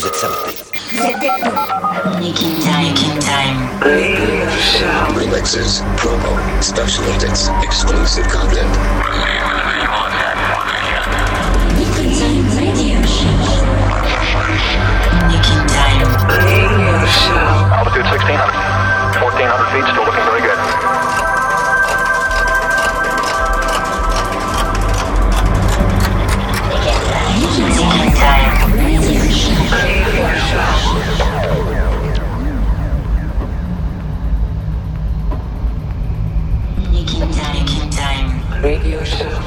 Vous êtes saboté. Nick In Time, making time. Remixes, promo, special edits, exclusive content. Nick In Time radio show. Nick In Time. Altitude 1600. 1400 feet, still looking very good. Time. Radio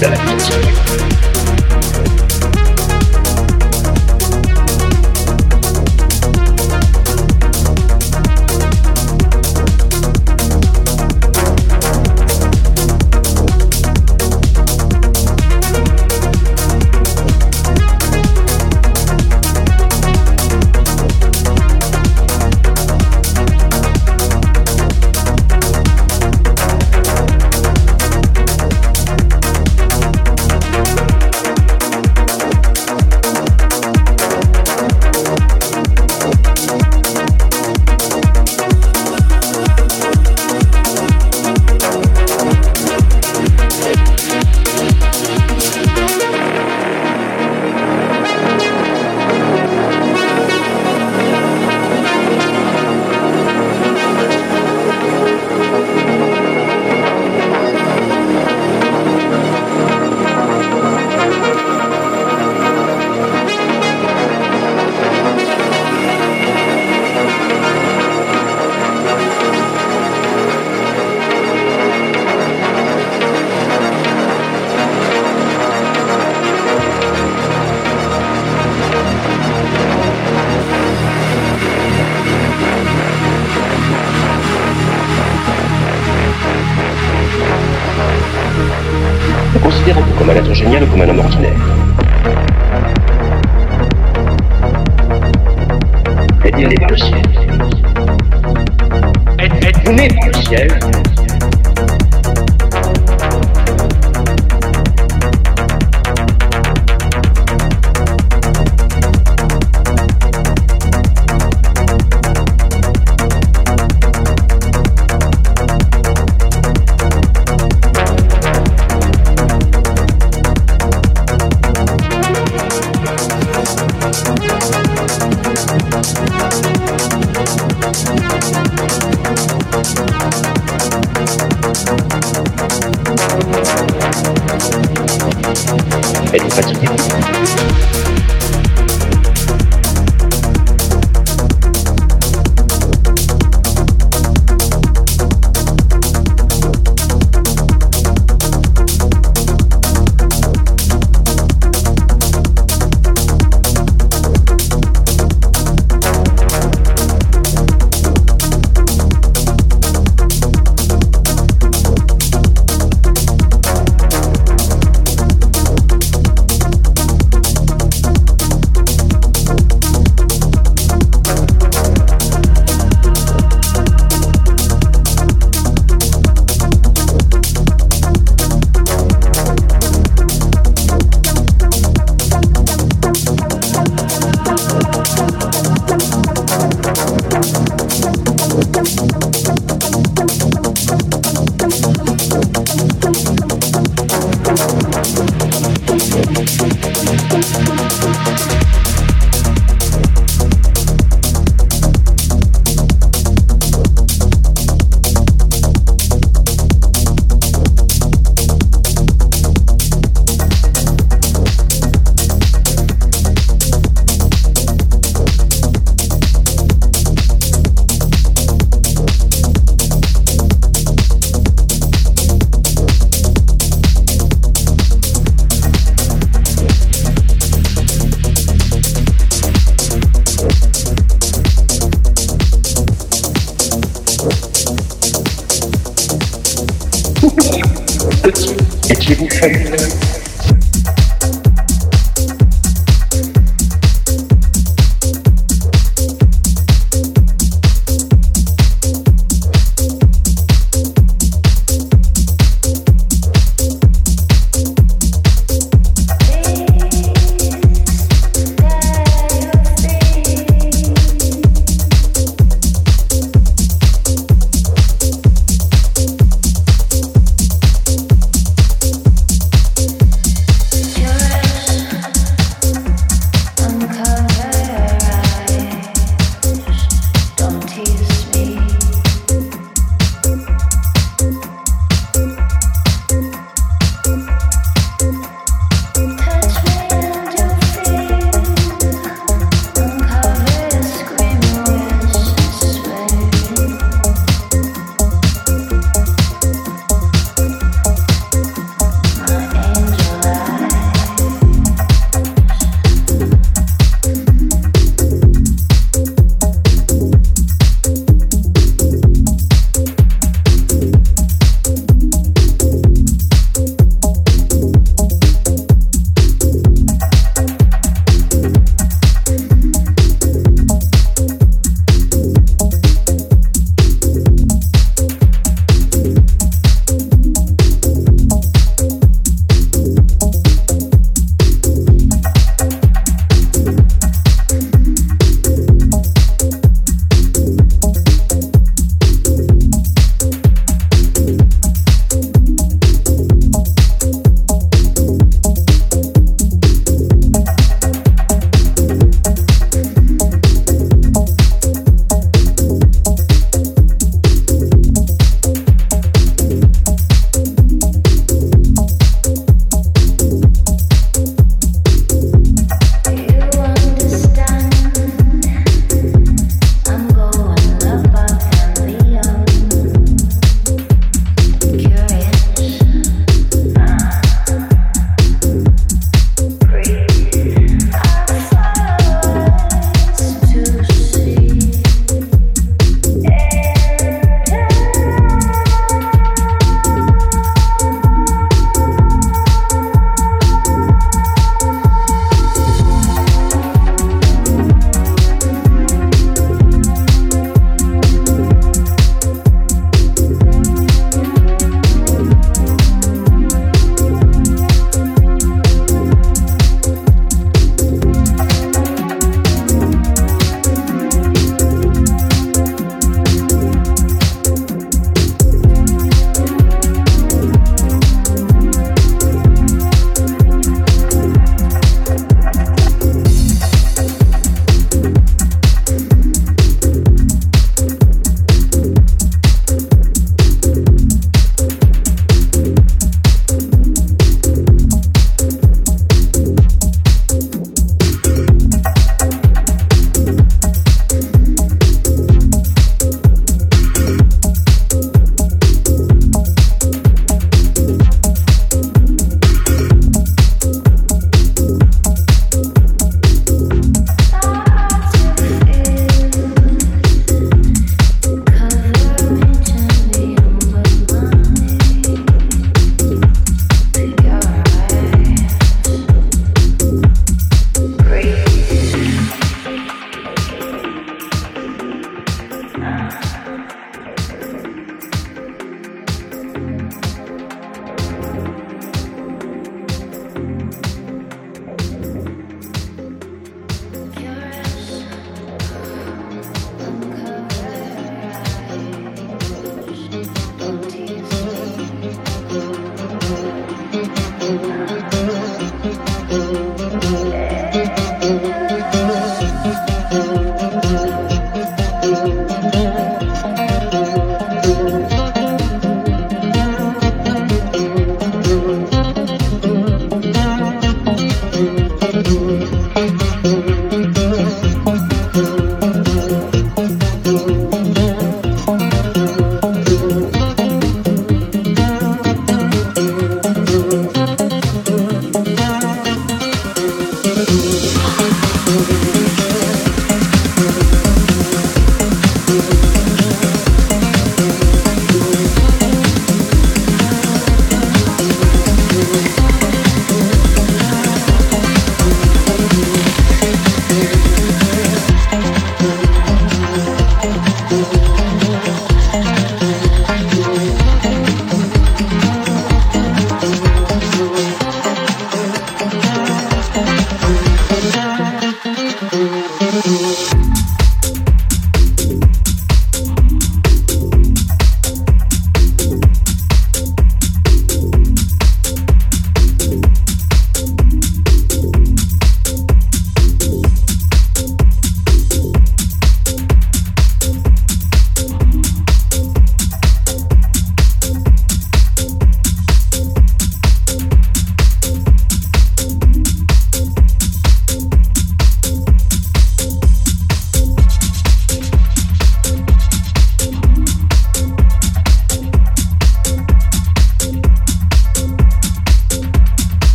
set.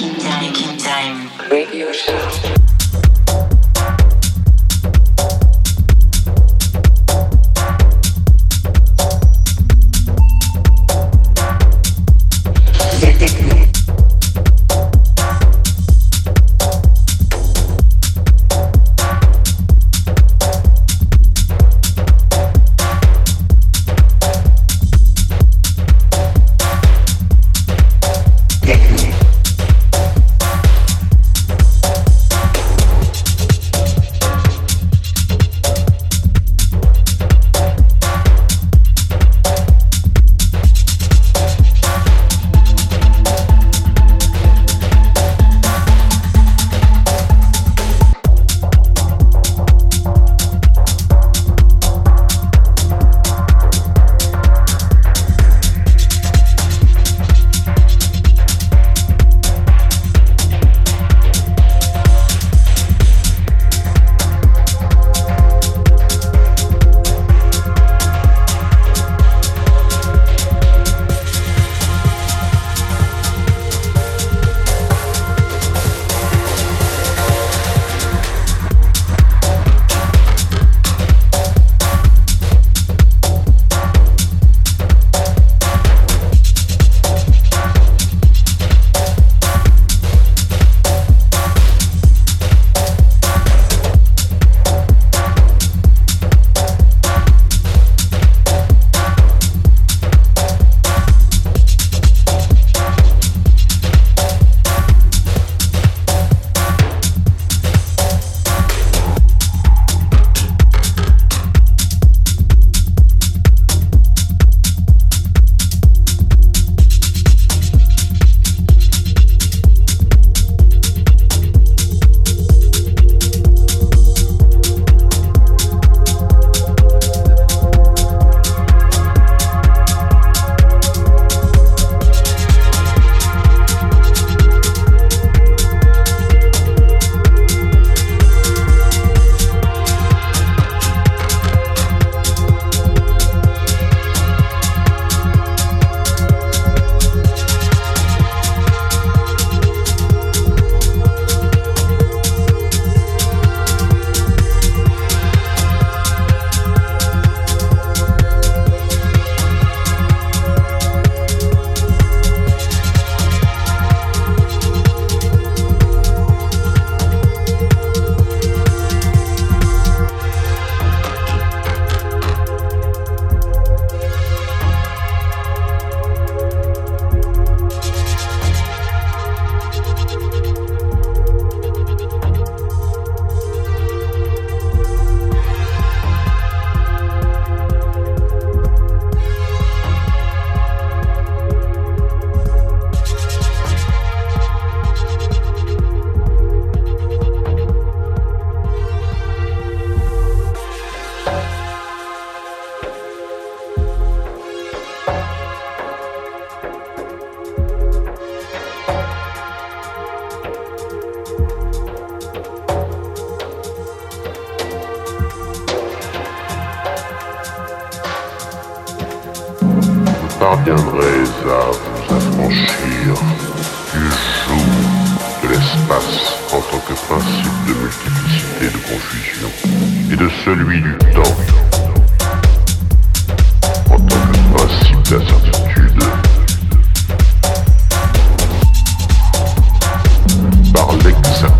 Nick In Time. Radio show. Parviendrez à vous affranchir du jour de l'espace en tant que principe de multiplicité de confusion et de celui du temps en tant que principe d'incertitude. Par l'exacte